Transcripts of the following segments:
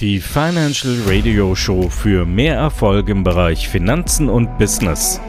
Die Financial Radio Show für mehr Erfolg im Bereich Finanzen und Business.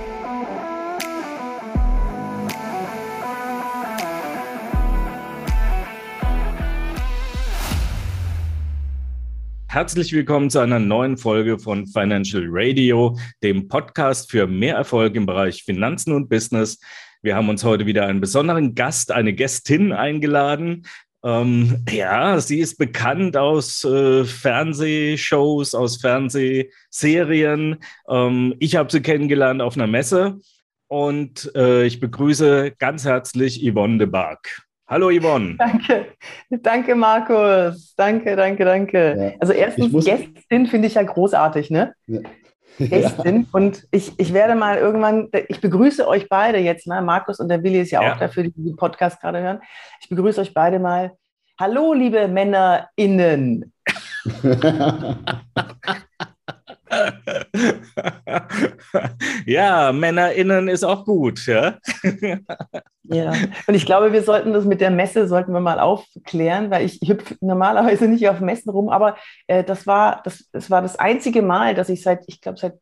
Herzlich willkommen zu einer neuen Folge von Financial Radio, dem Podcast für mehr Erfolg im Bereich Finanzen und Business. Wir haben uns heute wieder einen besonderen Gast, eine Gästin eingeladen. Ähm, ja, sie ist bekannt aus äh, Fernsehshows, aus Fernsehserien. Ähm, ich habe sie kennengelernt auf einer Messe und äh, ich begrüße ganz herzlich Yvonne de Barg. Hallo Yvonne. Danke, danke Markus. Danke, danke, danke. Ja. Also erstens, Gästin finde ich ja großartig, ne? Ja. Gästin. Ja. Und ich, ich werde mal irgendwann, ich begrüße euch beide jetzt mal, Markus und der Willi ist ja, ja. auch dafür, die diesen Podcast gerade hören. Ich begrüße euch beide mal. Hallo, liebe MännerInnen. ja, MännerInnen ist auch gut, ja. ja, und ich glaube, wir sollten das mit der Messe, sollten wir mal aufklären, weil ich, hüpfe normalerweise nicht auf Messen rum, aber äh, das, war, das, das war das einzige Mal, dass ich seit, ich glaube, seit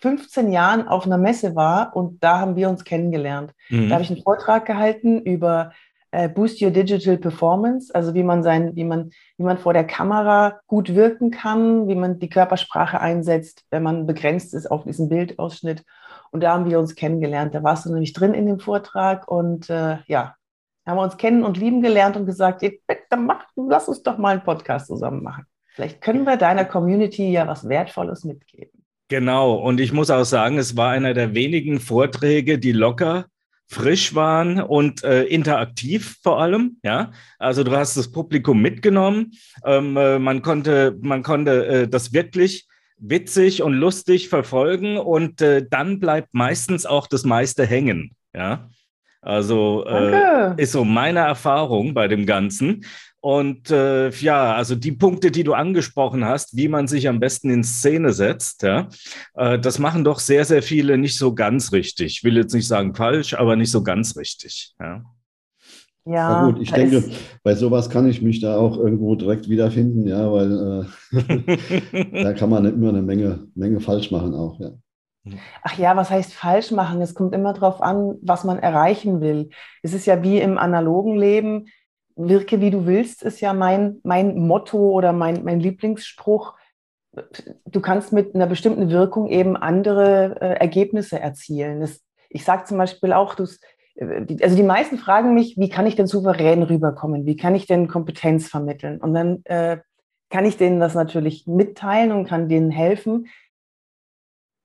15 Jahren auf einer Messe war und da haben wir uns kennengelernt. Mhm. Da habe ich einen Vortrag gehalten über äh, Boost Your Digital Performance, also wie man sein, wie man, wie man vor der Kamera gut wirken kann, wie man die Körpersprache einsetzt, wenn man begrenzt ist auf diesen Bildausschnitt. Und da haben wir uns kennengelernt. Da warst du nämlich drin in dem Vortrag und äh, ja, haben wir uns kennen und lieben gelernt und gesagt, bitte mach, lass uns doch mal einen Podcast zusammen machen. Vielleicht können wir deiner Community ja was Wertvolles mitgeben. Genau, und ich muss auch sagen, es war einer der wenigen Vorträge, die locker frisch waren und äh, interaktiv vor allem. Ja, also du hast das Publikum mitgenommen. Ähm, äh, man konnte, man konnte äh, das wirklich witzig und lustig verfolgen und äh, dann bleibt meistens auch das meiste hängen. Ja, also äh, ist so meine Erfahrung bei dem Ganzen. Und äh, ja, also die Punkte, die du angesprochen hast, wie man sich am besten in Szene setzt, ja, äh, das machen doch sehr, sehr viele nicht so ganz richtig. Ich will jetzt nicht sagen falsch, aber nicht so ganz richtig. Ja. Ja, ja gut, ich denke, bei sowas kann ich mich da auch irgendwo direkt wiederfinden, ja, weil äh, da kann man immer eine Menge, Menge falsch machen auch, ja. Ach ja, was heißt falsch machen? Es kommt immer darauf an, was man erreichen will. Es ist ja wie im analogen Leben wirke wie du willst, ist ja mein, mein Motto oder mein, mein Lieblingsspruch. Du kannst mit einer bestimmten Wirkung eben andere äh, Ergebnisse erzielen. Das, ich sage zum Beispiel auch, dass, äh, also die meisten fragen mich, wie kann ich denn souverän rüberkommen? Wie kann ich denn Kompetenz vermitteln? Und dann äh, kann ich denen das natürlich mitteilen und kann denen helfen.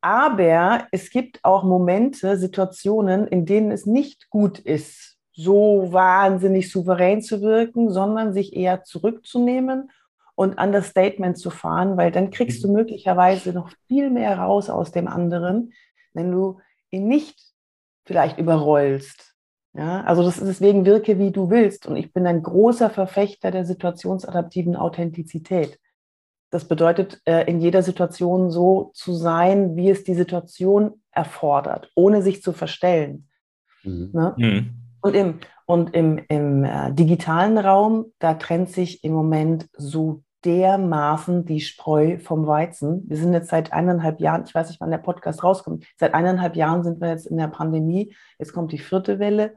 Aber es gibt auch Momente, Situationen, in denen es nicht gut ist, so wahnsinnig souverän zu wirken, sondern sich eher zurückzunehmen und an das Statement zu fahren, weil dann kriegst du mhm. möglicherweise noch viel mehr raus aus dem anderen, wenn du ihn nicht vielleicht überrollst. Ja, also das ist deswegen wirke, wie du willst. Und ich bin ein großer Verfechter der situationsadaptiven Authentizität. Das bedeutet, äh, in jeder Situation so zu sein, wie es die Situation erfordert, ohne sich zu verstellen. Mhm. Ne? Mhm. Und im, und im, im äh, digitalen Raum, da trennt sich im Moment so dermaßen die Spreu vom Weizen. Wir sind jetzt seit eineinhalb Jahren, ich weiß nicht, wann der Podcast rauskommt, seit eineinhalb Jahren sind wir jetzt in der Pandemie. Jetzt kommt die vierte Welle.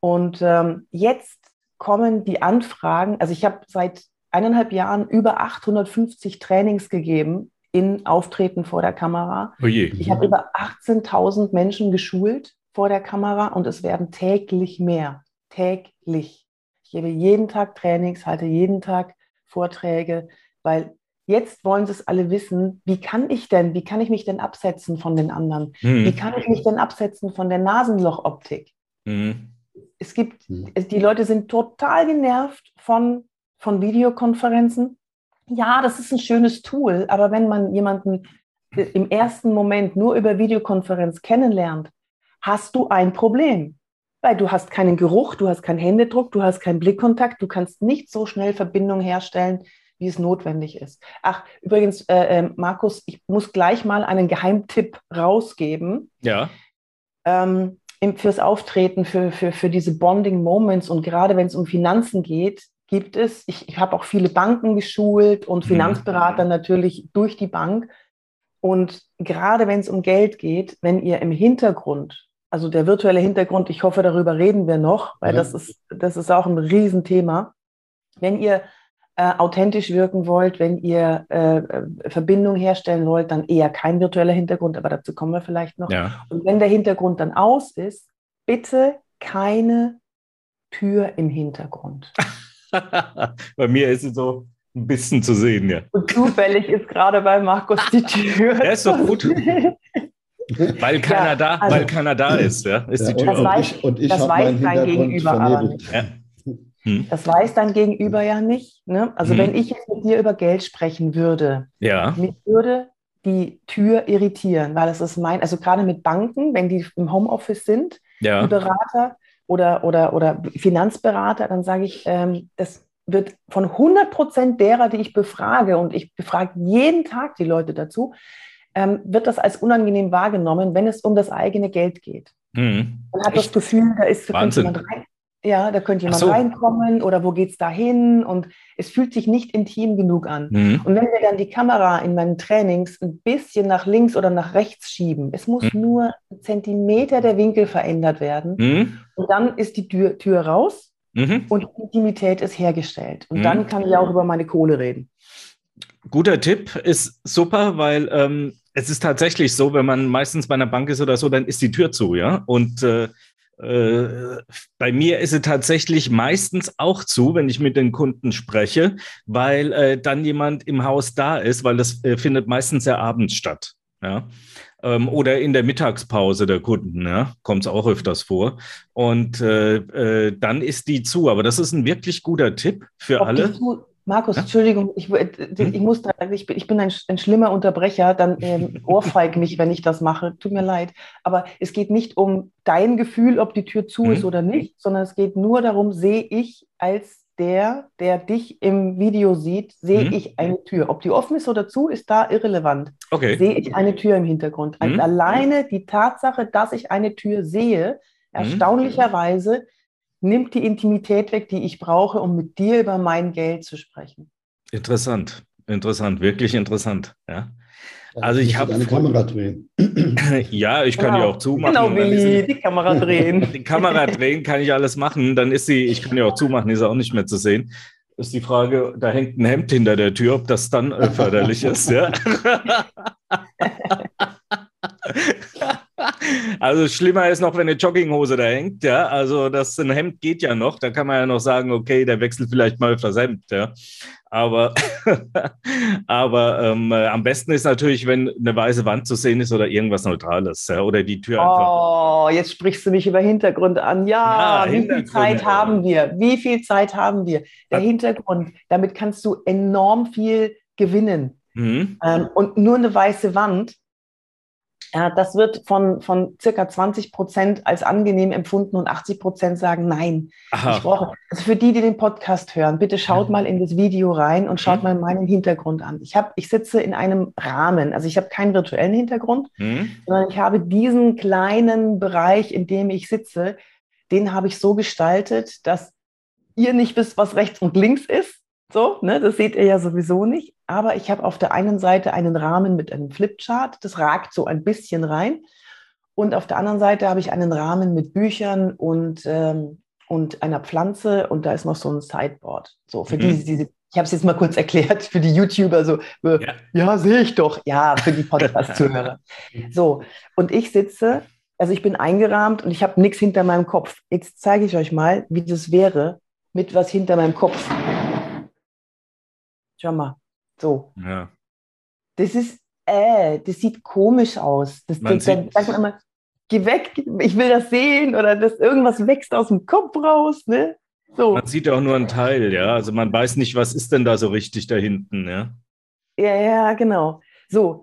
Und ähm, jetzt kommen die Anfragen. Also ich habe seit eineinhalb Jahren über 850 Trainings gegeben in Auftreten vor der Kamera. Oh ich habe über 18.000 Menschen geschult vor der Kamera und es werden täglich mehr. Täglich. Ich gebe jeden Tag Trainings, halte jeden Tag Vorträge, weil jetzt wollen sie es alle wissen, wie kann ich denn, wie kann ich mich denn absetzen von den anderen? Mhm. Wie kann ich mich denn absetzen von der Nasenlochoptik? Mhm. Es gibt, mhm. die Leute sind total genervt von, von Videokonferenzen. Ja, das ist ein schönes Tool, aber wenn man jemanden im ersten Moment nur über Videokonferenz kennenlernt, hast du ein Problem. Weil du hast keinen Geruch, du hast keinen Händedruck, du hast keinen Blickkontakt, du kannst nicht so schnell Verbindung herstellen, wie es notwendig ist. Ach, übrigens, äh, äh, Markus, ich muss gleich mal einen Geheimtipp rausgeben. Ja. Ähm, fürs Auftreten, für, für, für diese Bonding Moments und gerade wenn es um Finanzen geht, gibt es, ich, ich habe auch viele Banken geschult und mhm. Finanzberater natürlich durch die Bank. Und gerade wenn es um Geld geht, wenn ihr im Hintergrund, also der virtuelle Hintergrund, ich hoffe, darüber reden wir noch, weil ja. das, ist, das ist auch ein Riesenthema. Wenn ihr äh, authentisch wirken wollt, wenn ihr äh, äh, Verbindung herstellen wollt, dann eher kein virtueller Hintergrund, aber dazu kommen wir vielleicht noch. Ja. Und wenn der Hintergrund dann aus ist, bitte keine Tür im Hintergrund. bei mir ist es so ein bisschen zu sehen, ja. Und zufällig ist gerade bei Markus die Tür. Ja, ist doch gut. weil keiner, ja, da, also, weil keiner da ist, ja, ist die Tür. Das weiß, und ich, das weiß dein Gegenüber aber nicht. Ja. Hm. Das weiß dein Gegenüber ja nicht. Ne? Also hm. wenn ich jetzt mit dir über Geld sprechen würde, ja. mich würde die Tür irritieren, weil es ist mein, also gerade mit Banken, wenn die im Homeoffice sind, ja. die Berater, oder, oder, oder Finanzberater, dann sage ich, ähm, das wird von 100 Prozent derer, die ich befrage, und ich befrage jeden Tag die Leute dazu, ähm, wird das als unangenehm wahrgenommen, wenn es um das eigene Geld geht. Mhm. Man hat Echt? das Gefühl, da ist jemand rein, ja, da könnte jemand so. reinkommen oder wo geht es da hin? Und es fühlt sich nicht intim genug an. Mhm. Und wenn wir dann die Kamera in meinen Trainings ein bisschen nach links oder nach rechts schieben, es muss mhm. nur ein Zentimeter der Winkel verändert werden. Mhm. Und dann ist die Tür, Tür raus mhm. und Intimität ist hergestellt. Und dann mhm. kann ich auch über meine Kohle reden. Guter Tipp ist super, weil ähm, es ist tatsächlich so, wenn man meistens bei einer Bank ist oder so, dann ist die Tür zu, ja. Und äh, äh, bei mir ist es tatsächlich meistens auch zu, wenn ich mit den Kunden spreche, weil äh, dann jemand im Haus da ist, weil das äh, findet meistens ja abends statt. Ja? Ähm, oder in der Mittagspause der Kunden, ja? kommt es auch öfters vor. Und äh, äh, dann ist die zu. Aber das ist ein wirklich guter Tipp für Ob alle. Markus, ja? Entschuldigung, ich, äh, hm? ich, muss da, ich, bin, ich bin ein, ein schlimmer Unterbrecher, dann ähm, ohrfeig mich, wenn ich das mache. Tut mir leid. Aber es geht nicht um dein Gefühl, ob die Tür zu mhm. ist oder nicht, sondern es geht nur darum, sehe ich als der, der dich im Video sieht, sehe mhm. ich eine Tür. Ob die offen ist oder zu, ist da irrelevant. Okay. Sehe ich eine Tür im Hintergrund. Also mhm. alleine die Tatsache, dass ich eine Tür sehe, mhm. erstaunlicherweise nimmt die Intimität weg, die ich brauche, um mit dir über mein Geld zu sprechen. Interessant, interessant, wirklich interessant. Ja. Also ich habe eine Kamera drehen. ja, ich kann genau. die auch zumachen. Genau wie die Kamera drehen. die Kamera drehen kann ich alles machen. Dann ist sie, ich kann die auch zumachen, ist auch nicht mehr zu sehen. Ist die Frage, da hängt ein Hemd hinter der Tür, ob das dann äh, förderlich ist. Ja. Also schlimmer ist noch, wenn eine Jogginghose da hängt, ja. Also das ein Hemd geht ja noch. Da kann man ja noch sagen, okay, der wechselt vielleicht mal öfter das Hemd, ja. Aber, aber ähm, äh, am besten ist natürlich, wenn eine weiße Wand zu sehen ist oder irgendwas Neutrales, ja, oder die Tür einfach. Oh, jetzt sprichst du mich über Hintergründe an. Ja, ja wie viel Zeit haben wir? Wie viel Zeit haben wir? Der Hintergrund, damit kannst du enorm viel gewinnen. Mhm. Ähm, und nur eine weiße Wand das wird von, von circa 20 Prozent als angenehm empfunden und 80 Prozent sagen nein. Aha. Ich brauche, also für die, die den Podcast hören, bitte schaut ja. mal in das Video rein und schaut mhm. mal meinen Hintergrund an. Ich, hab, ich sitze in einem Rahmen, also ich habe keinen virtuellen Hintergrund, mhm. sondern ich habe diesen kleinen Bereich, in dem ich sitze, den habe ich so gestaltet, dass ihr nicht wisst, was rechts und links ist. So, ne, das seht ihr ja sowieso nicht. Aber ich habe auf der einen Seite einen Rahmen mit einem Flipchart, das ragt so ein bisschen rein. Und auf der anderen Seite habe ich einen Rahmen mit Büchern und, ähm, und einer Pflanze und da ist noch so ein Sideboard. So, für mhm. diese, diese, ich habe es jetzt mal kurz erklärt für die YouTuber, so, äh, ja, ja sehe ich doch. Ja, für die Podcast-Zuhörer. so, und ich sitze, also ich bin eingerahmt und ich habe nichts hinter meinem Kopf. Jetzt zeige ich euch mal, wie das wäre mit was hinter meinem Kopf. Schau mal. So. Ja. Das ist, äh, das sieht komisch aus. Das, man dann sagt man immer, geh weg, ich will das sehen oder das irgendwas wächst aus dem Kopf raus, ne? So. Man sieht ja auch nur einen Teil, ja. Also man weiß nicht, was ist denn da so richtig da hinten, ja. Ja, ja, genau. So,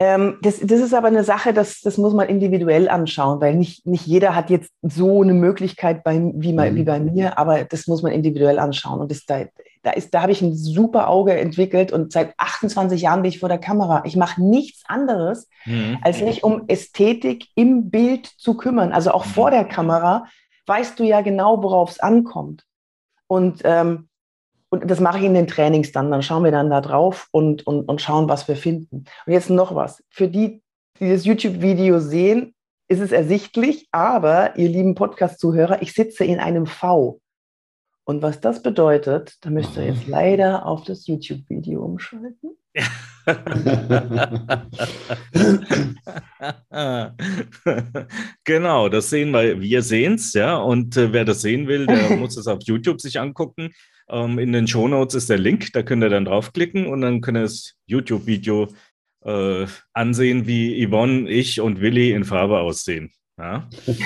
ähm, das, das ist aber eine Sache, das, das muss man individuell anschauen, weil nicht, nicht jeder hat jetzt so eine Möglichkeit bei, wie, mhm. wie bei mir, aber das muss man individuell anschauen. Und das, da, da, ist, da habe ich ein super Auge entwickelt und seit 28 Jahren bin ich vor der Kamera. Ich mache nichts anderes, mhm. als mich um Ästhetik im Bild zu kümmern. Also auch vor der Kamera weißt du ja genau, worauf es ankommt. Und ähm, und das mache ich in den Trainings dann. Dann schauen wir dann da drauf und, und, und schauen, was wir finden. Und jetzt noch was. Für die, die das YouTube-Video sehen, ist es ersichtlich, aber ihr lieben Podcast-Zuhörer, ich sitze in einem V. Und was das bedeutet, da müsst ihr jetzt leider auf das YouTube-Video umschalten. genau, das sehen wir, wir sehen es, ja. Und äh, wer das sehen will, der muss es auf YouTube sich angucken. Ähm, in den Shownotes ist der Link, da könnt ihr dann draufklicken und dann könnt ihr das YouTube-Video äh, ansehen, wie Yvonne, ich und Willi in Farbe aussehen. Ja? ich,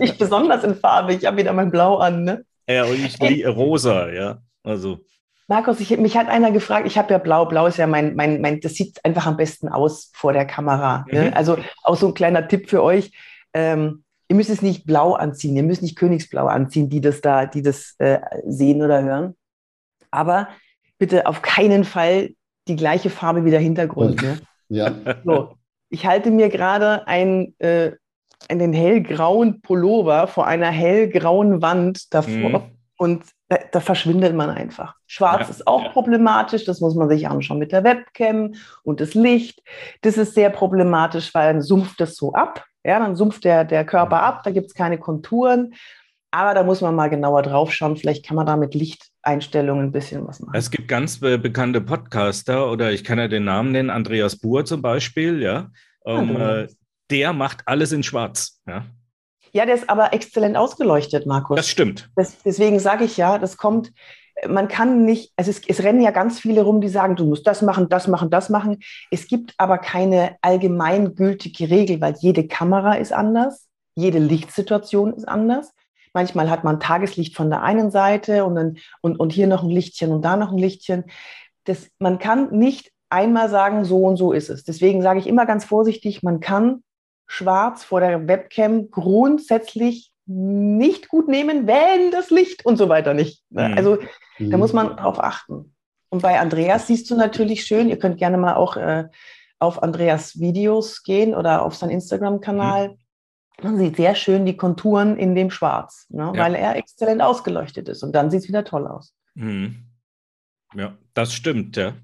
ich, besonders in Farbe, ich habe wieder mein Blau an, ne? Ja, und ich die rosa, ja. Also. Markus, ich, mich hat einer gefragt, ich habe ja blau, blau ist ja mein, mein, mein, das sieht einfach am besten aus vor der Kamera. Ne? Mhm. Also auch so ein kleiner Tipp für euch. Ähm, ihr müsst es nicht blau anziehen, ihr müsst nicht Königsblau anziehen, die das da, die das äh, sehen oder hören. Aber bitte auf keinen Fall die gleiche Farbe wie der Hintergrund. Ne? Ja. So, ich halte mir gerade ein äh, einen hellgrauen Pullover vor einer hellgrauen Wand davor mhm. und da, da, verschwindet man einfach. Schwarz ja, ist auch ja. problematisch, das muss man sich anschauen mit der Webcam und das Licht. Das ist sehr problematisch, weil dann sumpft das so ab. Ja, dann sumpft der, der Körper ab, da gibt es keine Konturen. Aber da muss man mal genauer drauf schauen. Vielleicht kann man da mit Lichteinstellungen ein bisschen was machen. Es gibt ganz be bekannte Podcaster oder ich kann ja den Namen nennen, Andreas Buhr zum Beispiel, ja. Ähm, äh, der macht alles in Schwarz. Ja, ja der ist aber exzellent ausgeleuchtet, Markus. Das stimmt. Das, deswegen sage ich ja, das kommt, man kann nicht, also es, es, rennen ja ganz viele rum, die sagen, du musst das machen, das machen, das machen. Es gibt aber keine allgemeingültige Regel, weil jede Kamera ist anders, jede Lichtsituation ist anders. Manchmal hat man Tageslicht von der einen Seite und, dann, und, und hier noch ein Lichtchen und da noch ein Lichtchen. Das, man kann nicht einmal sagen, so und so ist es. Deswegen sage ich immer ganz vorsichtig, man kann schwarz vor der Webcam grundsätzlich nicht gut nehmen, wenn das Licht und so weiter nicht. Ne? Mhm. Also da muss man drauf achten. Und bei Andreas siehst du natürlich schön, ihr könnt gerne mal auch äh, auf Andreas Videos gehen oder auf seinen Instagram-Kanal. Mhm. Man sieht sehr schön die Konturen in dem Schwarz, ne? ja. weil er exzellent ausgeleuchtet ist. Und dann sieht es wieder toll aus. Mhm. Ja, das stimmt, ja.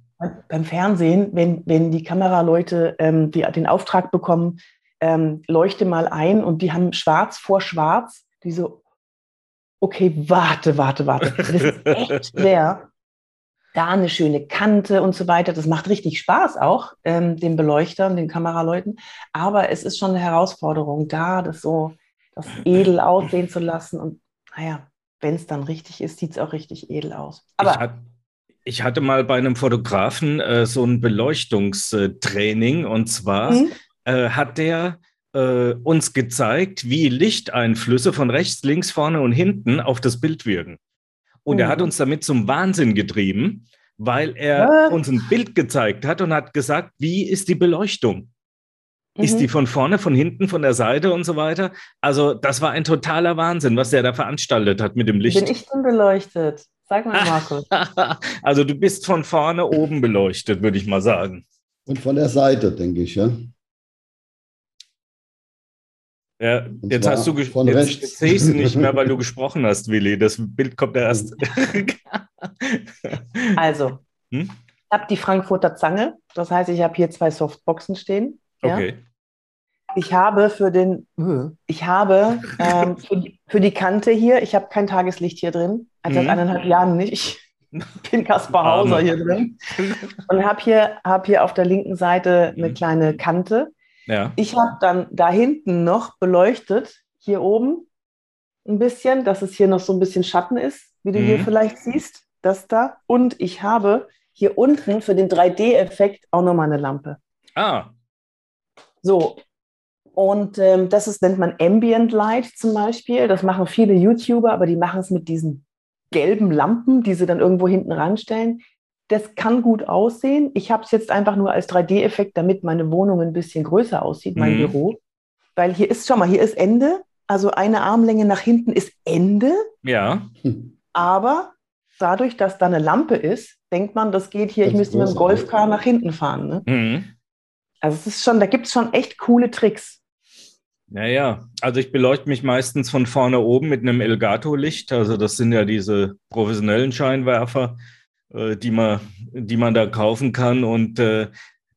Beim Fernsehen, wenn, wenn die Kameraleute ähm, die, den Auftrag bekommen, ähm, leuchte mal ein und die haben schwarz vor schwarz, die so, okay, warte, warte, warte. Das ist echt schwer. Da eine schöne Kante und so weiter. Das macht richtig Spaß auch, ähm, den Beleuchtern, den Kameraleuten. Aber es ist schon eine Herausforderung, da das so das edel aussehen zu lassen. Und naja, wenn es dann richtig ist, sieht es auch richtig edel aus. Aber ich, hat, ich hatte mal bei einem Fotografen äh, so ein Beleuchtungstraining und zwar mhm äh, hat der äh, uns gezeigt, wie Lichteinflüsse von rechts, links, vorne und hinten auf das Bild wirken. Und mhm. er hat mhm. uns damit zum Wahnsinn getrieben, weil er Was? uns ein Bild gezeigt hat und hat gesagt, wie ist die Beleuchtung? Mhm. Ist die mhm. von vorne, von hinten, von der Seite und so weiter? Also, das war ein totaler Wahnsinn, was der da veranstaltet hat mit dem Licht. Bin ich denn beleuchtet? Sag mal, Markus. also, du bist von vorne oben beleuchtet, würde ich mal sagen. Und von der Seite, denke ich, ja. Ja, jetzt hast du von jetzt, jetzt sehe ich sie nicht mehr, weil du gesprochen hast, Willi. Das Bild kommt erst. also, hm? ich habe die Frankfurter Zange. Das heißt, ich habe hier zwei Softboxen stehen. Ja? Okay. Ich habe für den, ich habe ähm, für, die, für, die, Kante hier, ich habe kein Tageslicht hier drin. Also seit mhm. eineinhalb Jahren nicht. Ich bin Kaspar Hauser hier drin. Und habe hier, hab hier auf der linken Seite eine mhm. kleine Kante ja. Ich habe dann da hinten noch beleuchtet, hier oben ein bisschen, dass es hier noch so ein bisschen Schatten ist, wie du mhm. hier vielleicht siehst, das da. Und ich habe hier unten für den 3D-Effekt auch nochmal eine Lampe. Ah. So. Und ähm, das ist, nennt man Ambient Light zum Beispiel. Das machen viele YouTuber, aber die machen es mit diesen gelben Lampen, die sie dann irgendwo hinten ranstellen. Das kann gut aussehen. Ich habe es jetzt einfach nur als 3D-Effekt, damit meine Wohnung ein bisschen größer aussieht, mein mhm. Büro. Weil hier ist, schau mal, hier ist Ende. Also eine Armlänge nach hinten ist Ende. Ja. Aber dadurch, dass da eine Lampe ist, denkt man, das geht hier, das ich müsste mit dem Golfcar nach hinten fahren. Ne? Mhm. Also es ist schon, da gibt es schon echt coole Tricks. Naja, also ich beleuchte mich meistens von vorne oben mit einem Elgato-Licht. Also das sind ja diese professionellen Scheinwerfer, die, man, die man da kaufen kann. Und äh,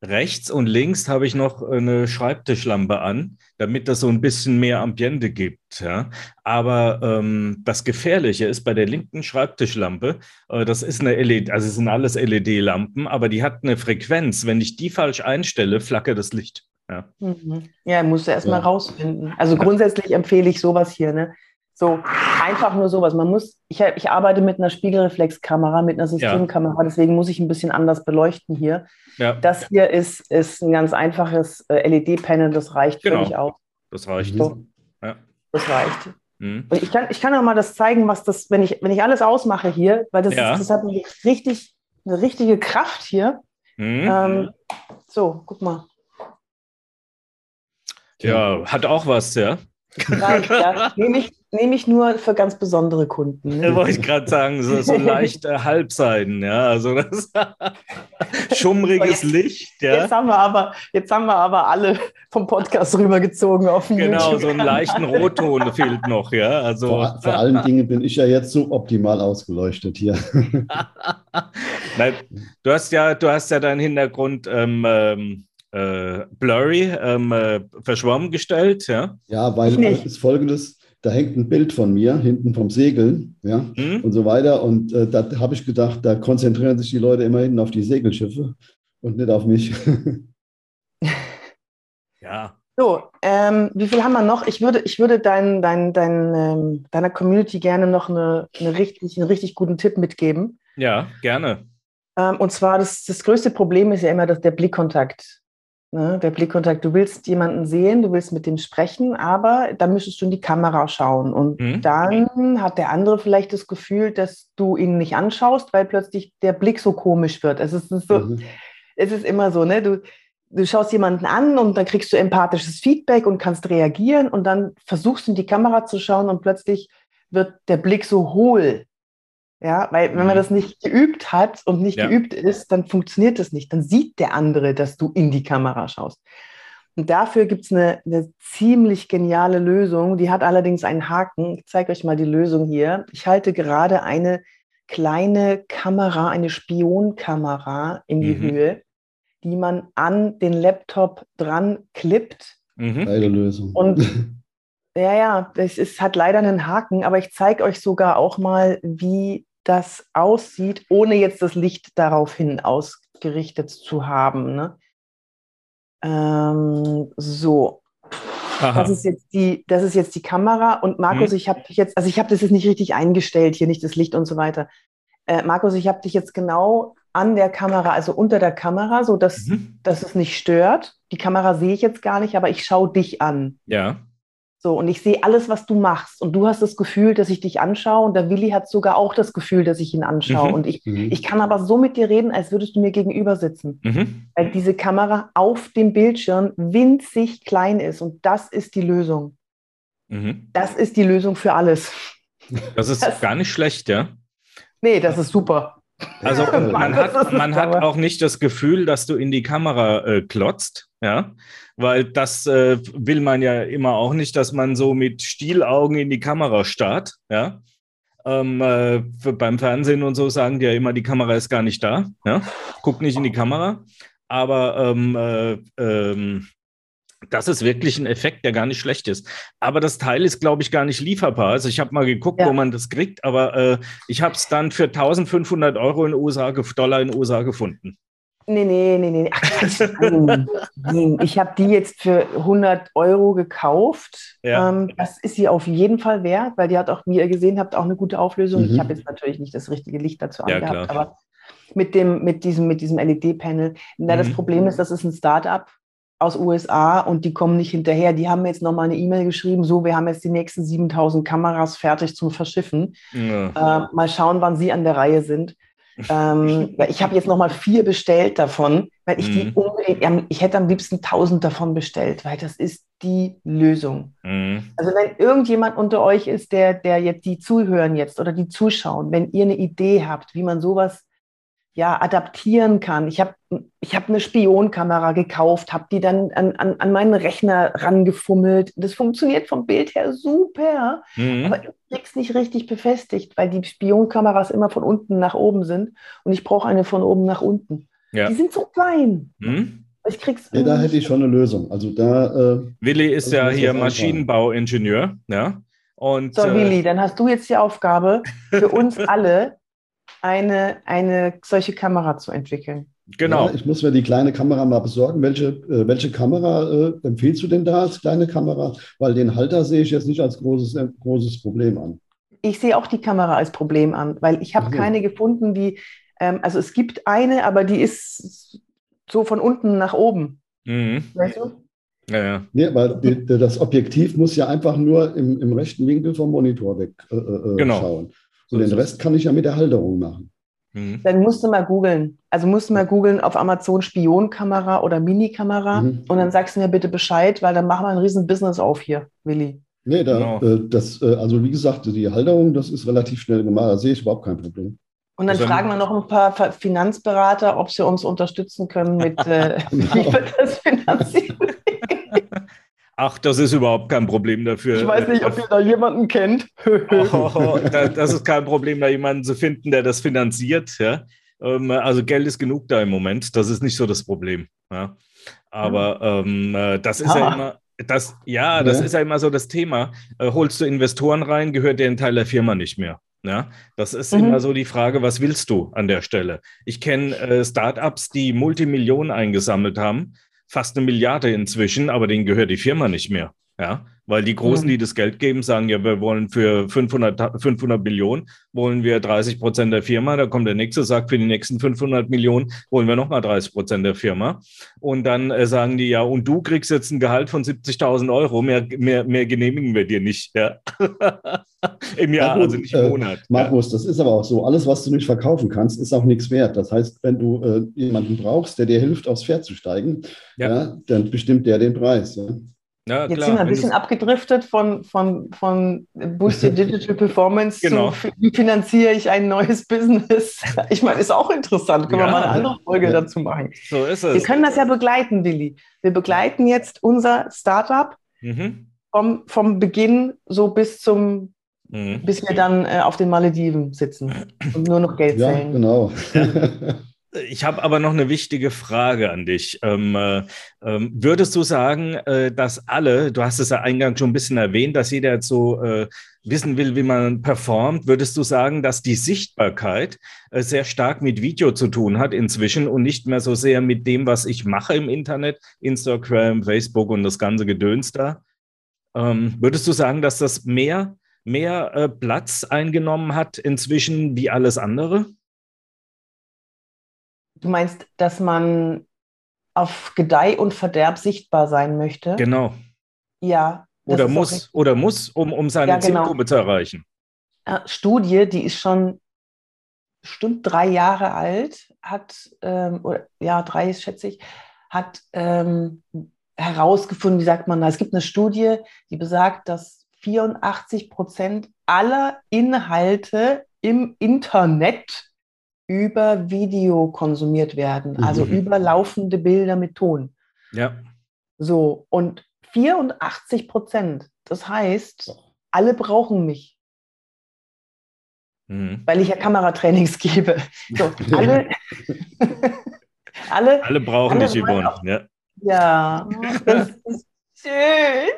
rechts und links habe ich noch eine Schreibtischlampe an, damit das so ein bisschen mehr Ambiente gibt. Ja? Aber ähm, das Gefährliche ist bei der linken Schreibtischlampe, äh, das ist eine LED, also es sind alles LED-Lampen, aber die hat eine Frequenz. Wenn ich die falsch einstelle, flackert das Licht. Ja, mhm. ja musst du erstmal ja. rausfinden. Also grundsätzlich empfehle ich sowas hier, ne? So einfach nur sowas. Man muss, ich, ich arbeite mit einer Spiegelreflexkamera, mit einer Systemkamera, ja. deswegen muss ich ein bisschen anders beleuchten hier. Ja. Das hier ist, ist ein ganz einfaches äh, LED-Panel, das reicht genau. völlig aus. Das reicht. So. Ja. Das reicht. Mhm. Und ich kann, ich kann auch mal das zeigen, was das, wenn ich, wenn ich alles ausmache hier, weil das, ist, das hat eine, richtig, eine richtige Kraft hier. Mhm. Ähm, so, guck mal. Ja, hat auch was, ja. Reicht, ja. Nehme ich, nehme ich nur für ganz besondere Kunden. Ne? wollte ich gerade sagen, so, so leicht äh, Halbseiten, ja. Also das schummriges jetzt, Licht, ja. Jetzt haben, wir aber, jetzt haben wir aber alle vom Podcast rübergezogen auf den Genau, so einen leichten Rotton fehlt noch, ja. Also, vor, vor allen Dingen bin ich ja jetzt so optimal ausgeleuchtet hier. Nein, du hast ja, du hast ja deinen Hintergrund. Ähm, ähm, äh, blurry, ähm, äh, verschwommen gestellt, ja? Ja, weil es ist folgendes, da hängt ein Bild von mir hinten vom Segeln, ja, mhm. und so weiter. Und äh, da habe ich gedacht, da konzentrieren sich die Leute immerhin auf die Segelschiffe und nicht auf mich. ja. So, ähm, wie viel haben wir noch? Ich würde, ich würde dein, dein, dein, ähm, deiner Community gerne noch eine, eine richtig, einen richtig guten Tipp mitgeben. Ja, gerne. Ähm, und zwar, das, das größte Problem ist ja immer dass der Blickkontakt. Ne, der Blickkontakt, du willst jemanden sehen, du willst mit dem sprechen, aber da müsstest du in die Kamera schauen. Und mhm. dann hat der andere vielleicht das Gefühl, dass du ihn nicht anschaust, weil plötzlich der Blick so komisch wird. Es ist, so, mhm. es ist immer so, ne? Du, du schaust jemanden an und dann kriegst du empathisches Feedback und kannst reagieren und dann versuchst du in die Kamera zu schauen und plötzlich wird der Blick so hohl. Ja, weil wenn man mhm. das nicht geübt hat und nicht ja. geübt ist, dann funktioniert das nicht. Dann sieht der andere, dass du in die Kamera schaust. Und dafür gibt es eine, eine, ziemlich geniale Lösung. Die hat allerdings einen Haken. Ich zeige euch mal die Lösung hier. Ich halte gerade eine kleine Kamera, eine Spionkamera in die mhm. Höhe, die man an den Laptop dran klippt. Mhm. Geile Lösung. Und ja, ja, es ist, hat leider einen Haken, aber ich zeige euch sogar auch mal, wie das aussieht, ohne jetzt das Licht daraufhin ausgerichtet zu haben. Ne? Ähm, so. Das ist, jetzt die, das ist jetzt die Kamera und Markus, hm. ich habe dich jetzt, also ich habe das jetzt nicht richtig eingestellt, hier nicht das Licht und so weiter. Äh, Markus, ich habe dich jetzt genau an der Kamera, also unter der Kamera, so dass, mhm. dass es nicht stört. Die Kamera sehe ich jetzt gar nicht, aber ich schaue dich an. Ja. So, und ich sehe alles, was du machst. Und du hast das Gefühl, dass ich dich anschaue. Und der Willi hat sogar auch das Gefühl, dass ich ihn anschaue. Mhm. Und ich, mhm. ich kann aber so mit dir reden, als würdest du mir gegenüber sitzen. Mhm. Weil diese Kamera auf dem Bildschirm winzig klein ist. Und das ist die Lösung. Mhm. Das ist die Lösung für alles. Das ist das, gar nicht schlecht, ja? Nee, das ist super. Also man hat, man hat auch nicht das Gefühl, dass du in die Kamera äh, klotzt, ja, weil das äh, will man ja immer auch nicht, dass man so mit Stielaugen in die Kamera starrt, ja. Ähm, äh, beim Fernsehen und so sagen die ja immer, die Kamera ist gar nicht da, ja. Guck nicht in die Kamera. Aber ähm, äh, ähm, das ist wirklich ein Effekt, der gar nicht schlecht ist. Aber das Teil ist, glaube ich, gar nicht lieferbar. Also ich habe mal geguckt, ja. wo man das kriegt, aber äh, ich habe es dann für 1500 Euro in USA, Dollar in USA gefunden. Nee, nee, nee, nee. Ach, ich habe die jetzt für 100 Euro gekauft. Ja. Ähm, das ist sie auf jeden Fall wert, weil die hat auch, wie ihr gesehen habt, auch eine gute Auflösung. Mhm. Ich habe jetzt natürlich nicht das richtige Licht dazu ja, angehabt, klar. aber mit, dem, mit diesem, mit diesem LED-Panel. Mhm. Das Problem ist, das ist ein Start-up aus USA und die kommen nicht hinterher. Die haben jetzt nochmal eine E-Mail geschrieben, so, wir haben jetzt die nächsten 7000 Kameras fertig zum Verschiffen. Ja. Äh, mal schauen, wann sie an der Reihe sind. Ähm, ich habe jetzt nochmal vier bestellt davon, weil ich mhm. die unbedingt, ich hätte am liebsten 1000 davon bestellt, weil das ist die Lösung. Mhm. Also wenn irgendjemand unter euch ist, der, der jetzt die zuhören jetzt oder die zuschauen, wenn ihr eine Idee habt, wie man sowas ja, adaptieren kann. Ich habe ich hab eine Spionkamera gekauft, habe die dann an, an, an meinen Rechner rangefummelt. Das funktioniert vom Bild her super, mhm. aber ich krieg's nicht richtig befestigt, weil die Spionkameras immer von unten nach oben sind und ich brauche eine von oben nach unten. Ja. Die sind so klein. Mhm. Ich krieg's nee, da hätte ich schon eine Lösung. Also da. Äh, Willi ist also ja hier Maschinenbauingenieur, ja. Und, so, äh, Willi, dann hast du jetzt die Aufgabe, für uns alle eine, eine solche Kamera zu entwickeln. Genau. Ja, ich muss mir die kleine Kamera mal besorgen. Welche, äh, welche Kamera äh, empfiehlst du denn da als kleine Kamera? Weil den Halter sehe ich jetzt nicht als großes, äh, großes Problem an. Ich sehe auch die Kamera als Problem an, weil ich habe okay. keine gefunden, die, ähm, also es gibt eine, aber die ist so von unten nach oben. Mhm. Weißt du? Ja, ja. Nee, weil die, das Objektiv muss ja einfach nur im, im rechten Winkel vom Monitor weg äh, äh genau. schauen. Und den Rest kann ich ja mit der Halterung machen. Mhm. Dann musst du mal googeln. Also musst du mal googeln auf Amazon Spionkamera oder Minikamera mhm. und dann sagst du mir bitte Bescheid, weil dann machen wir ein riesen Business auf hier, Willi. Nee, da, genau. äh, das, äh, also wie gesagt, die Halterung, das ist relativ schnell gemacht. Da sehe ich überhaupt kein Problem. Und dann fragen wir noch ein paar Finanzberater, ob sie uns unterstützen können mit, äh, genau. wie wir das finanzieren. Ach, das ist überhaupt kein Problem dafür. Ich weiß nicht, ob ihr da jemanden kennt. oh, das ist kein Problem, da jemanden zu finden, der das finanziert. Ja? Ähm, also Geld ist genug da im Moment. Das ist nicht so das Problem. Ja? Aber ähm, äh, das ist ah. ja immer. Das, ja, das ja. ist ja immer so das Thema. Äh, holst du Investoren rein, gehört der Teil der Firma nicht mehr. Ja, das ist mhm. immer so die Frage, was willst du an der Stelle? Ich kenne äh, Startups, die Multimillionen eingesammelt haben, fast eine Milliarde inzwischen, aber denen gehört die Firma nicht mehr. Ja, weil die Großen, die das Geld geben, sagen ja, wir wollen für 500, 500 Millionen, wollen wir 30 Prozent der Firma. Da kommt der nächste, sagt, für die nächsten 500 Millionen wollen wir nochmal 30 Prozent der Firma. Und dann äh, sagen die, ja, und du kriegst jetzt ein Gehalt von 70.000 Euro, mehr, mehr, mehr genehmigen wir dir nicht. Ja. Im Jahr, gut, also nicht im äh, Monat. Äh, Markus, das ist aber auch so. Alles, was du nicht verkaufen kannst, ist auch nichts wert. Das heißt, wenn du äh, jemanden brauchst, der dir hilft, aufs Pferd zu steigen, ja. ja dann bestimmt der den Preis. Ja. Ja, Jetzt klar, sind wir ein bisschen abgedriftet von, von, von Boost Your Digital Performance genau. zu, wie finanziere ich ein neues Business? Ich meine, ist auch interessant. Können ja. wir mal eine andere Folge ja. dazu machen. So ist es. Wir können das ja begleiten, Willi. Wir begleiten jetzt unser Startup mhm. vom, vom Beginn so bis zum, mhm. bis wir dann äh, auf den Malediven sitzen und nur noch Geld zählen. Ja, genau. Ich habe aber noch eine wichtige Frage an dich. Ähm, äh, ähm, würdest du sagen, äh, dass alle, du hast es ja eingangs schon ein bisschen erwähnt, dass jeder jetzt so äh, wissen will, wie man performt, würdest du sagen, dass die Sichtbarkeit äh, sehr stark mit Video zu tun hat inzwischen und nicht mehr so sehr mit dem, was ich mache im Internet, Instagram, Facebook und das ganze Gedöns da? Ähm, würdest du sagen, dass das mehr, mehr äh, Platz eingenommen hat inzwischen wie alles andere? Du meinst, dass man auf Gedeih und Verderb sichtbar sein möchte? Genau. Ja. Oder muss, oder muss, um, um seine ja, genau. Zielgruppe zu erreichen. Studie, die ist schon bestimmt drei Jahre alt, hat, ähm, oder ja, drei schätze ich, hat ähm, herausgefunden, wie sagt man es gibt eine Studie, die besagt, dass 84 Prozent aller Inhalte im Internet über Video konsumiert werden, also mhm. über laufende Bilder mit Ton. Ja. So, und 84 Prozent, das heißt, alle brauchen mich. Mhm. Weil ich ja Kameratrainings gebe. So, alle, alle, alle brauchen alle dich, Yvonne. Ja. ja, das ist schön.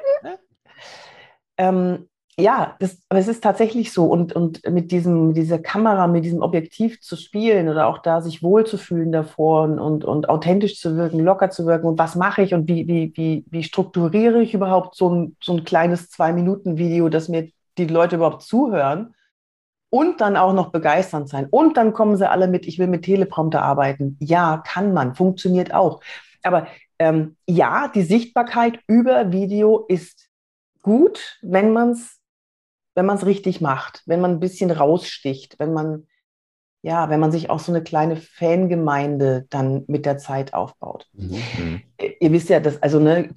ähm, ja, das, aber es ist tatsächlich so. Und, und mit, diesem, mit dieser Kamera, mit diesem Objektiv zu spielen oder auch da sich wohlzufühlen davor und, und, und authentisch zu wirken, locker zu wirken und was mache ich und wie, wie, wie, wie strukturiere ich überhaupt so ein, so ein kleines Zwei-Minuten-Video, dass mir die Leute überhaupt zuhören und dann auch noch begeisternd sein. Und dann kommen sie alle mit, ich will mit Teleprompter arbeiten. Ja, kann man, funktioniert auch. Aber ähm, ja, die Sichtbarkeit über Video ist gut, wenn man es wenn man es richtig macht, wenn man ein bisschen raussticht, wenn man, ja, wenn man sich auch so eine kleine Fangemeinde dann mit der Zeit aufbaut. Mhm. Ihr wisst ja, dass, also ne,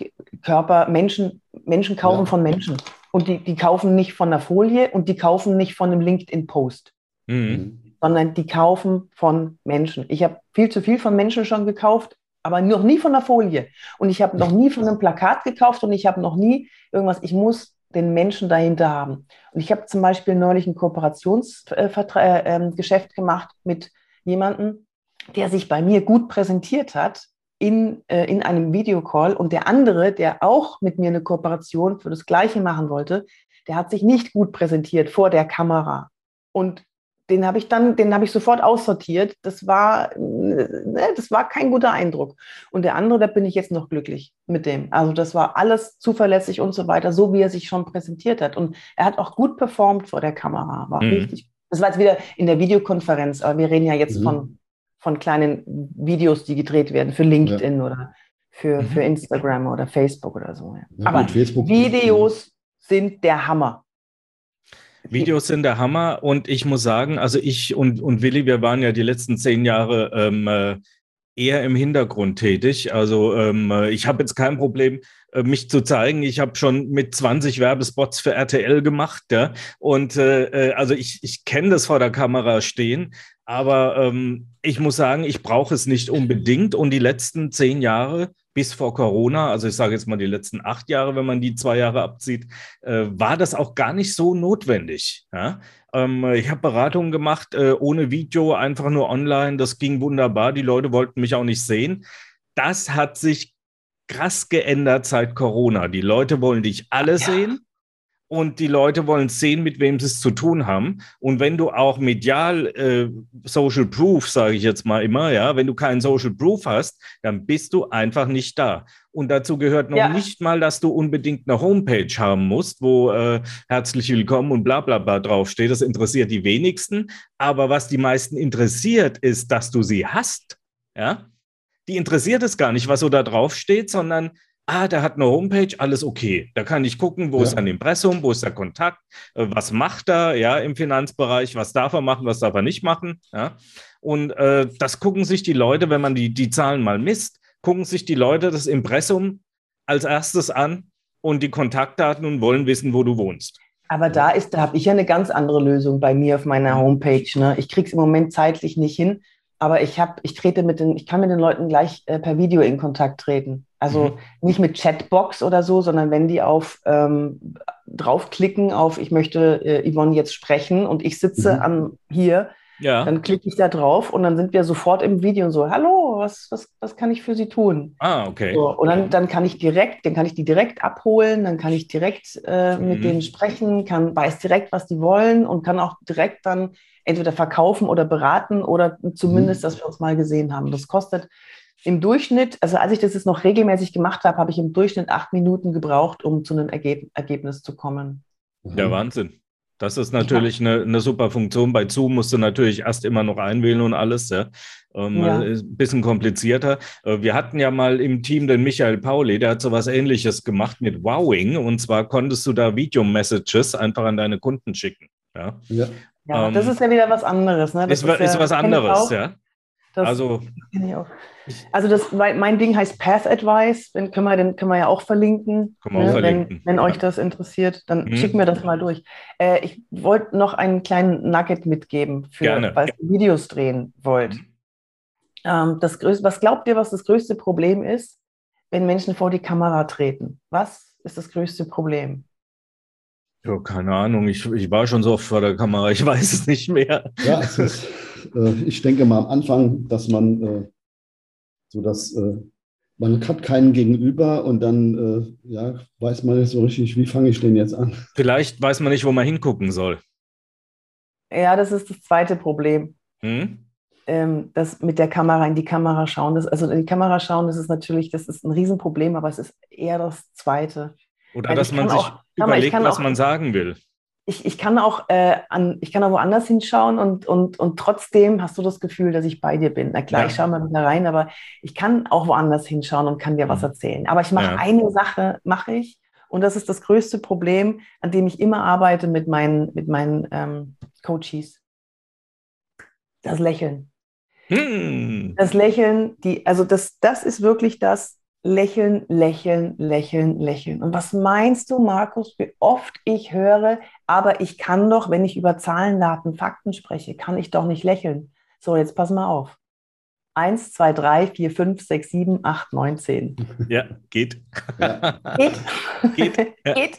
Körper, Menschen, Menschen kaufen ja. von Menschen. Und die, die kaufen nicht von der Folie und die kaufen nicht von einem LinkedIn-Post. Mhm. sondern die kaufen von Menschen. Ich habe viel zu viel von Menschen schon gekauft, aber noch nie von der Folie. Und ich habe noch nie von einem Plakat gekauft und ich habe noch nie irgendwas. Ich muss den Menschen dahinter haben. Und ich habe zum Beispiel neulich ein Kooperationsgeschäft äh, ähm, gemacht mit jemandem, der sich bei mir gut präsentiert hat in, äh, in einem Videocall und der andere, der auch mit mir eine Kooperation für das Gleiche machen wollte, der hat sich nicht gut präsentiert vor der Kamera. Und den habe ich dann, den habe ich sofort aussortiert. Das war, ne, das war kein guter Eindruck. Und der andere, da bin ich jetzt noch glücklich mit dem. Also das war alles zuverlässig und so weiter, so wie er sich schon präsentiert hat. Und er hat auch gut performt vor der Kamera. War mhm. richtig. Das war jetzt wieder in der Videokonferenz, aber wir reden ja jetzt mhm. von, von kleinen Videos, die gedreht werden für LinkedIn ja. oder für, mhm. für Instagram oder Facebook oder so. Ja. aber gut, Videos sind der Hammer. Videos sind der Hammer und ich muss sagen, also ich und, und Willi, wir waren ja die letzten zehn Jahre ähm, äh, eher im Hintergrund tätig. Also ähm, äh, ich habe jetzt kein Problem, äh, mich zu zeigen. Ich habe schon mit 20 Werbespots für RTL gemacht, ja. Und äh, also ich, ich kenne das vor der Kamera stehen, aber ähm, ich muss sagen, ich brauche es nicht unbedingt. Und die letzten zehn Jahre bis vor Corona, also ich sage jetzt mal die letzten acht Jahre, wenn man die zwei Jahre abzieht, äh, war das auch gar nicht so notwendig. Ja? Ähm, ich habe Beratungen gemacht äh, ohne Video, einfach nur online. Das ging wunderbar. Die Leute wollten mich auch nicht sehen. Das hat sich krass geändert seit Corona. Die Leute wollen dich alle ja. sehen und die Leute wollen sehen, mit wem sie es zu tun haben. Und wenn du auch medial äh, Social Proof, sage ich jetzt mal immer, ja, wenn du keinen Social Proof hast, dann bist du einfach nicht da. Und dazu gehört noch ja. nicht mal, dass du unbedingt eine Homepage haben musst, wo äh, herzlich willkommen und bla bla bla draufsteht. Das interessiert die wenigsten. Aber was die meisten interessiert, ist, dass du sie hast. Ja. Die interessiert es gar nicht, was so da draufsteht, sondern ah, der hat eine Homepage, alles okay. Da kann ich gucken, wo ja. ist ein Impressum, wo ist der Kontakt, äh, was macht er ja, im Finanzbereich, was darf er machen, was darf er nicht machen. Ja? Und äh, das gucken sich die Leute, wenn man die, die Zahlen mal misst, gucken sich die Leute das Impressum als erstes an und die Kontaktdaten und wollen wissen, wo du wohnst. Aber da ist, da habe ich ja eine ganz andere Lösung bei mir auf meiner Homepage. Ne? Ich kriege es im Moment zeitlich nicht hin, aber ich habe, ich trete mit den, ich kann mit den Leuten gleich äh, per Video in Kontakt treten. Also mhm. nicht mit Chatbox oder so, sondern wenn die auf ähm, draufklicken auf, ich möchte äh, Yvonne jetzt sprechen und ich sitze mhm. an hier, ja. dann klicke ich da drauf und dann sind wir sofort im Video und so, hallo, was, was, was kann ich für Sie tun? Ah, okay. So, und dann, dann kann ich direkt, dann kann ich die direkt abholen, dann kann ich direkt äh, mit mhm. denen sprechen, kann, weiß direkt, was die wollen und kann auch direkt dann entweder verkaufen oder beraten oder zumindest, mhm. dass wir uns mal gesehen haben. Das kostet im Durchschnitt, also als ich das jetzt noch regelmäßig gemacht habe, habe ich im Durchschnitt acht Minuten gebraucht, um zu einem Ergeb Ergebnis zu kommen. Ja, Wahnsinn. Das ist natürlich ja. eine, eine, super Funktion. Bei Zoom musst du natürlich erst immer noch einwählen und alles. Ja. Ähm, ja. Ist ein bisschen komplizierter. Äh, wir hatten ja mal im Team den Michael Pauli, der hat so was ähnliches gemacht mit Wowing. Und zwar konntest du da Video-Messages einfach an deine Kunden schicken. Ja, ja. ja ähm, das ist ja wieder was anderes. Ne? Das ist, ist, ist was anderes, ja. Das also, also das, mein Ding heißt Path Advice, den können wir, den können wir ja auch verlinken. Ne? Auch verlinken. Wenn, wenn, euch das interessiert, dann mhm. schicken wir das mal durch. Äh, ich wollte noch einen kleinen Nugget mitgeben, für, falls ihr Videos drehen wollt. Mhm. Ähm, das größte, was glaubt ihr, was das größte Problem ist, wenn Menschen vor die Kamera treten? Was ist das größte Problem? Ja, keine Ahnung. Ich, ich war schon so oft vor der Kamera, ich weiß es nicht mehr. Ja, es ist ich denke mal am Anfang, dass man äh, so dass äh, man hat keinen Gegenüber und dann ja, weiß man nicht so richtig, wie fange ich den jetzt an. Vielleicht weiß man nicht, wo man hingucken soll. Ja, das ist das zweite Problem. Hm? Ähm, das mit der Kamera in die Kamera schauen, das, also in die Kamera schauen, das ist natürlich, das ist ein Riesenproblem, aber es ist eher das zweite. Oder Weil dass man sich auch, überlegt, was auch, man sagen will ich, ich kann auch äh, an, ich kann auch woanders hinschauen und, und, und trotzdem hast du das Gefühl, dass ich bei dir bin. Na klar, ja. ich schaue mal wieder rein, aber ich kann auch woanders hinschauen und kann dir mhm. was erzählen. Aber ich mache ja. eine Sache, mache ich, und das ist das größte Problem, an dem ich immer arbeite mit meinen, mit meinen ähm, Coaches. Das Lächeln. Hm. Das Lächeln, die, also das, das ist wirklich das, lächeln, lächeln, lächeln, lächeln. Und was meinst du, Markus, wie oft ich höre, aber ich kann doch, wenn ich über Zahlen, Daten, Fakten spreche, kann ich doch nicht lächeln. So, jetzt pass mal auf. Eins, zwei, drei, vier, fünf, sechs, sieben, acht, neun, zehn. Ja, geht. Ja. Geht. geht. Ja. geht.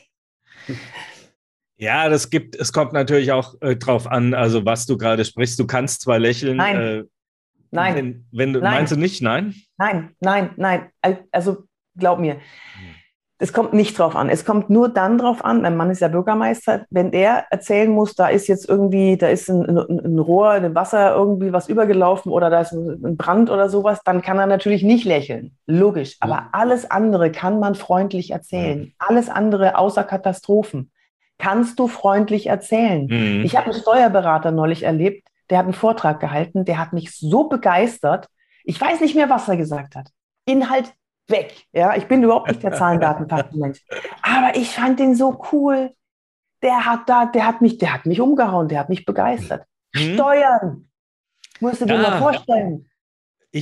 Ja, das gibt, es kommt natürlich auch äh, drauf an, also was du gerade sprichst. Du kannst zwar lächeln. Nein. Äh, nein. Wenn, wenn du, nein. Meinst du nicht? Nein? Nein, nein, nein. Also glaub mir, es kommt nicht drauf an. Es kommt nur dann drauf an, mein Mann ist ja Bürgermeister, wenn der erzählen muss, da ist jetzt irgendwie, da ist ein, ein, ein Rohr, ein Wasser irgendwie was übergelaufen oder da ist ein, Brand oder sowas, dann kann er natürlich nicht lächeln. Logisch. Aber ja. alles andere kann man freundlich erzählen. Alles andere außer Katastrophen kannst du freundlich erzählen. Mhm. Ich habe einen Steuerberater neulich erlebt, der hat einen Vortrag gehalten, der hat mich so begeistert. Ich weiß nicht mehr, was er gesagt hat. Inhalt weg. Ja, ich bin überhaupt nicht der Zahlendatenfachmensch. Aber ich fand den so cool. Der hat da, der hat mich, der hat mich umgehauen, der hat mich begeistert. Mhm. Steuern. Musst du dir ja. mal vorstellen.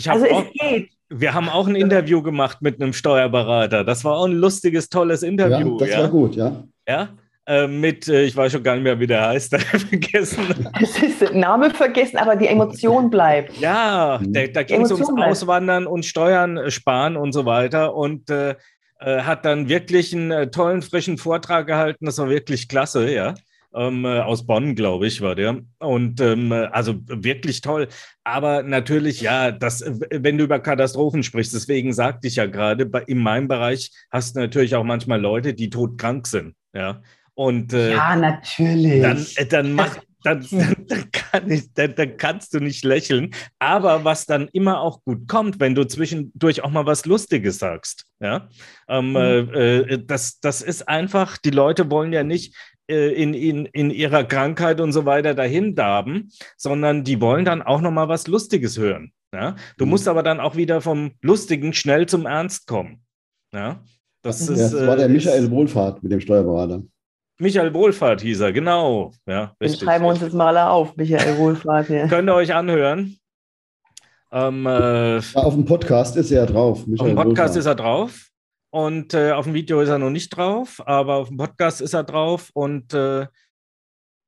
also es geht. Wir haben auch ein Interview gemacht mit einem Steuerberater. Das war auch ein lustiges, tolles Interview. Ja, das ja? war gut, ja. Ja, äh, mit, äh, ich weiß schon gar nicht mehr, wie der heißt, vergessen. Es ist der Name vergessen, aber die Emotion bleibt. Ja, mhm. da, da ging es ums bleibt. Auswandern und Steuern äh, sparen und so weiter und äh, hat dann wirklich einen tollen, frischen Vortrag gehalten. Das war wirklich klasse, ja. Ähm, aus Bonn, glaube ich, war der. Und ähm, also wirklich toll. Aber natürlich, ja, das, wenn du über Katastrophen sprichst, deswegen sagte ich ja gerade, in meinem Bereich hast du natürlich auch manchmal Leute, die todkrank sind. Ja, und, äh, ja, natürlich. Dann, äh, dann, mach, dann, dann, kann ich, dann, dann, kannst du nicht lächeln. Aber was dann immer auch gut kommt, wenn du zwischendurch auch mal was Lustiges sagst. Ja? Ähm, mhm. äh, äh das, das ist einfach, die Leute wollen ja nicht äh, in, in, in ihrer Krankheit und so weiter dahin darben, sondern die wollen dann auch noch mal was Lustiges hören. Ja? Du mhm. musst aber dann auch wieder vom Lustigen schnell zum Ernst kommen. Ja? Das, ist, das war der äh, Michael Wohlfahrt mit dem Steuerberater. Michael Wohlfahrt hieß er, genau. Ja, Den schreiben wir uns jetzt mal alle auf, Michael Wohlfahrt. Ja. Könnt ihr euch anhören. Ähm, äh, auf dem Podcast ist er drauf. Michael auf dem Podcast Wohlfahrt. ist er drauf. Und äh, auf dem Video ist er noch nicht drauf, aber auf dem Podcast ist er drauf. Und äh,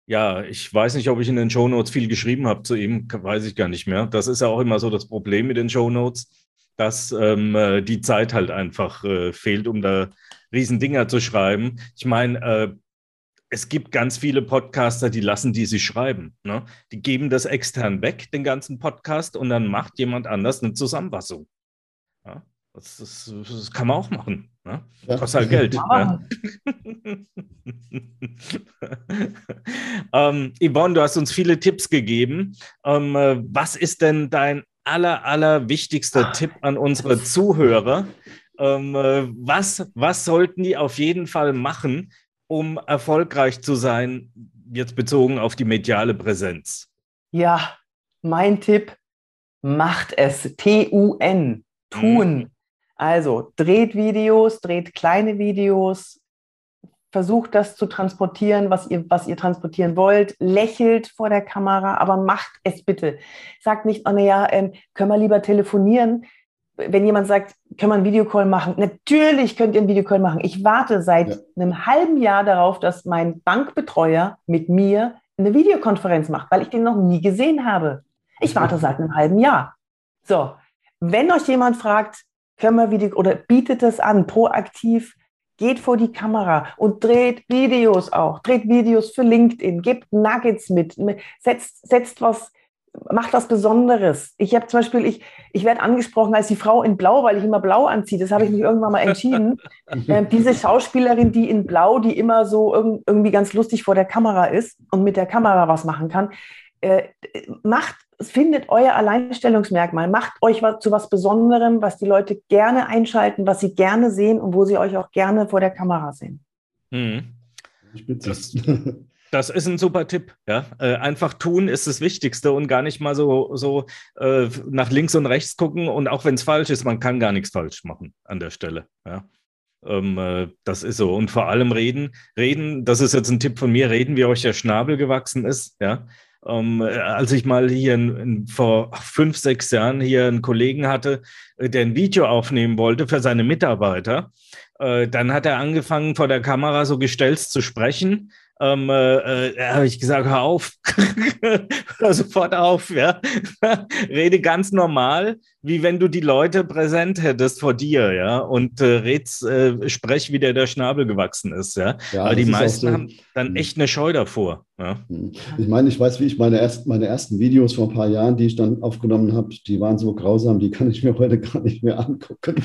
ja, ich weiß nicht, ob ich in den Shownotes viel geschrieben habe zu ihm, weiß ich gar nicht mehr. Das ist ja auch immer so das Problem mit den Shownotes, dass ähm, äh, die Zeit halt einfach äh, fehlt, um da Riesendinger zu schreiben. Ich meine, äh, es gibt ganz viele Podcaster, die lassen die sich schreiben. Ne? Die geben das extern weg, den ganzen Podcast, und dann macht jemand anders eine Zusammenfassung. Ja? Das, das, das, kann man auch machen. Ne? Ja. Kostet halt Geld. Ja. Ne? ähm, Yvonne, du hast uns viele Tipps gegeben. Ähm, äh, was ist denn dein aller, aller wichtigster Tipp an unsere Zuhörer? Ähm, äh, was, was sollten die auf jeden Fall machen, um erfolgreich zu sein, jetzt bezogen auf die mediale Präsenz? Ja, mein Tipp, macht es. T-U-N. Tun. Mhm. Also dreht Videos, dreht kleine Videos, versucht das zu transportieren, was ihr, was ihr transportieren wollt, lächelt vor der Kamera, aber macht es bitte. Sagt nicht, oh naja, ähm, können wir lieber telefonieren wenn jemand sagt, können wir einen Videocall machen? Natürlich könnt ihr einen Videocall machen. Ich warte seit ja. einem halben Jahr darauf, dass mein Bankbetreuer mit mir eine Videokonferenz macht, weil ich den noch nie gesehen habe. Ich warte seit einem halben Jahr. So, wenn euch jemand fragt, können wir Video oder bietet es an, proaktiv, geht vor die Kamera und dreht Videos auch, dreht Videos für LinkedIn, gebt Nuggets mit, setzt, setzt was macht was Besonderes. Ich habe zum Beispiel, ich, ich werde angesprochen als die Frau in Blau, weil ich immer Blau anziehe. Das habe ich mich irgendwann mal entschieden. ähm, diese Schauspielerin, die in Blau, die immer so irg irgendwie ganz lustig vor der Kamera ist und mit der Kamera was machen kann, äh, macht, findet euer Alleinstellungsmerkmal, macht euch was, zu was Besonderem, was die Leute gerne einschalten, was sie gerne sehen und wo sie euch auch gerne vor der Kamera sehen. Mhm. Das, das ist ein super Tipp. Ja? Äh, einfach tun ist das Wichtigste und gar nicht mal so, so äh, nach links und rechts gucken. Und auch wenn es falsch ist, man kann gar nichts falsch machen an der Stelle. Ja? Ähm, äh, das ist so. Und vor allem reden. Reden, das ist jetzt ein Tipp von mir, reden, wie euch der Schnabel gewachsen ist. Ja? Ähm, als ich mal hier in, in, vor fünf, sechs Jahren hier einen Kollegen hatte, äh, der ein Video aufnehmen wollte für seine Mitarbeiter, äh, dann hat er angefangen, vor der Kamera so gestelzt zu sprechen ähm, äh, äh, habe ich gesagt, hör auf, hör sofort auf, ja. Rede ganz normal, wie wenn du die Leute präsent hättest vor dir, ja, und äh, redst, äh, sprech, wie der der Schnabel gewachsen ist, ja. ja Weil die meisten so. haben dann hm. echt eine Scheu davor. Ja? Hm. Ich meine, ich weiß, wie ich meine, erst, meine ersten Videos vor ein paar Jahren, die ich dann aufgenommen habe, die waren so grausam, die kann ich mir heute gar nicht mehr angucken.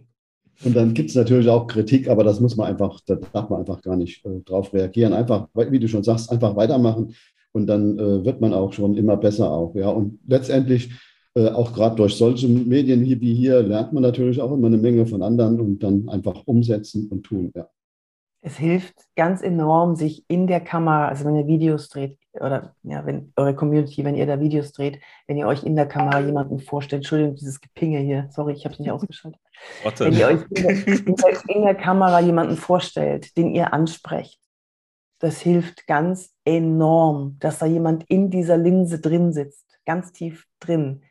Und dann gibt es natürlich auch Kritik, aber das muss man einfach, da darf man einfach gar nicht äh, drauf reagieren. Einfach, wie du schon sagst, einfach weitermachen und dann äh, wird man auch schon immer besser auch. Ja. Und letztendlich, äh, auch gerade durch solche Medien wie hier, lernt man natürlich auch immer eine Menge von anderen und dann einfach umsetzen und tun. Ja. Es hilft ganz enorm, sich in der Kamera, also wenn ihr Videos dreht, oder ja, wenn eure Community, wenn ihr da Videos dreht, wenn ihr euch in der Kamera jemanden vorstellt, Entschuldigung, dieses Gepinge hier, sorry, ich habe es nicht ausgeschaltet. Warte. Wenn ihr euch in der, in, der, in der Kamera jemanden vorstellt, den ihr ansprecht, das hilft ganz enorm, dass da jemand in dieser Linse drin sitzt, ganz tief drin,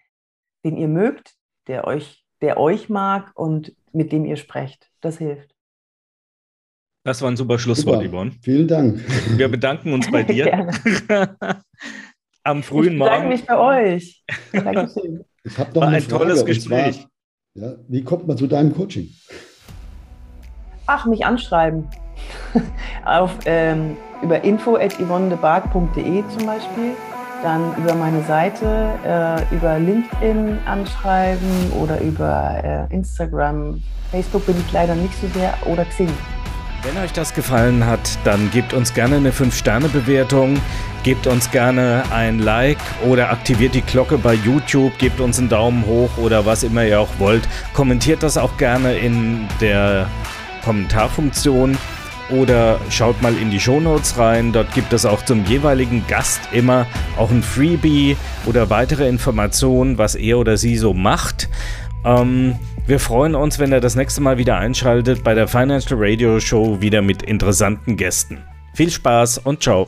den ihr mögt, der euch, der euch mag und mit dem ihr sprecht. Das hilft. Das war ein super Schlusswort, super. Yvonne. Vielen Dank. Wir bedanken uns bei dir. Am frühen ich Morgen. Ich bedanke mich bei euch. Dankeschön. Ich habe noch war ein Frage, tolles Gespräch. Zwar, ja, wie kommt man zu deinem Coaching? Ach, mich anschreiben. Auf, ähm, über info.yvonnedebark.de zum Beispiel. Dann über meine Seite, äh, über LinkedIn anschreiben oder über äh, Instagram. Facebook bin ich leider nicht so sehr oder Xing. Wenn euch das gefallen hat, dann gebt uns gerne eine 5-Sterne-Bewertung, gebt uns gerne ein Like oder aktiviert die Glocke bei YouTube, gebt uns einen Daumen hoch oder was immer ihr auch wollt. Kommentiert das auch gerne in der Kommentarfunktion oder schaut mal in die Shownotes rein. Dort gibt es auch zum jeweiligen Gast immer auch ein Freebie oder weitere Informationen, was er oder sie so macht. Ähm, wir freuen uns, wenn ihr das nächste Mal wieder einschaltet bei der Financial Radio Show wieder mit interessanten Gästen. Viel Spaß und ciao.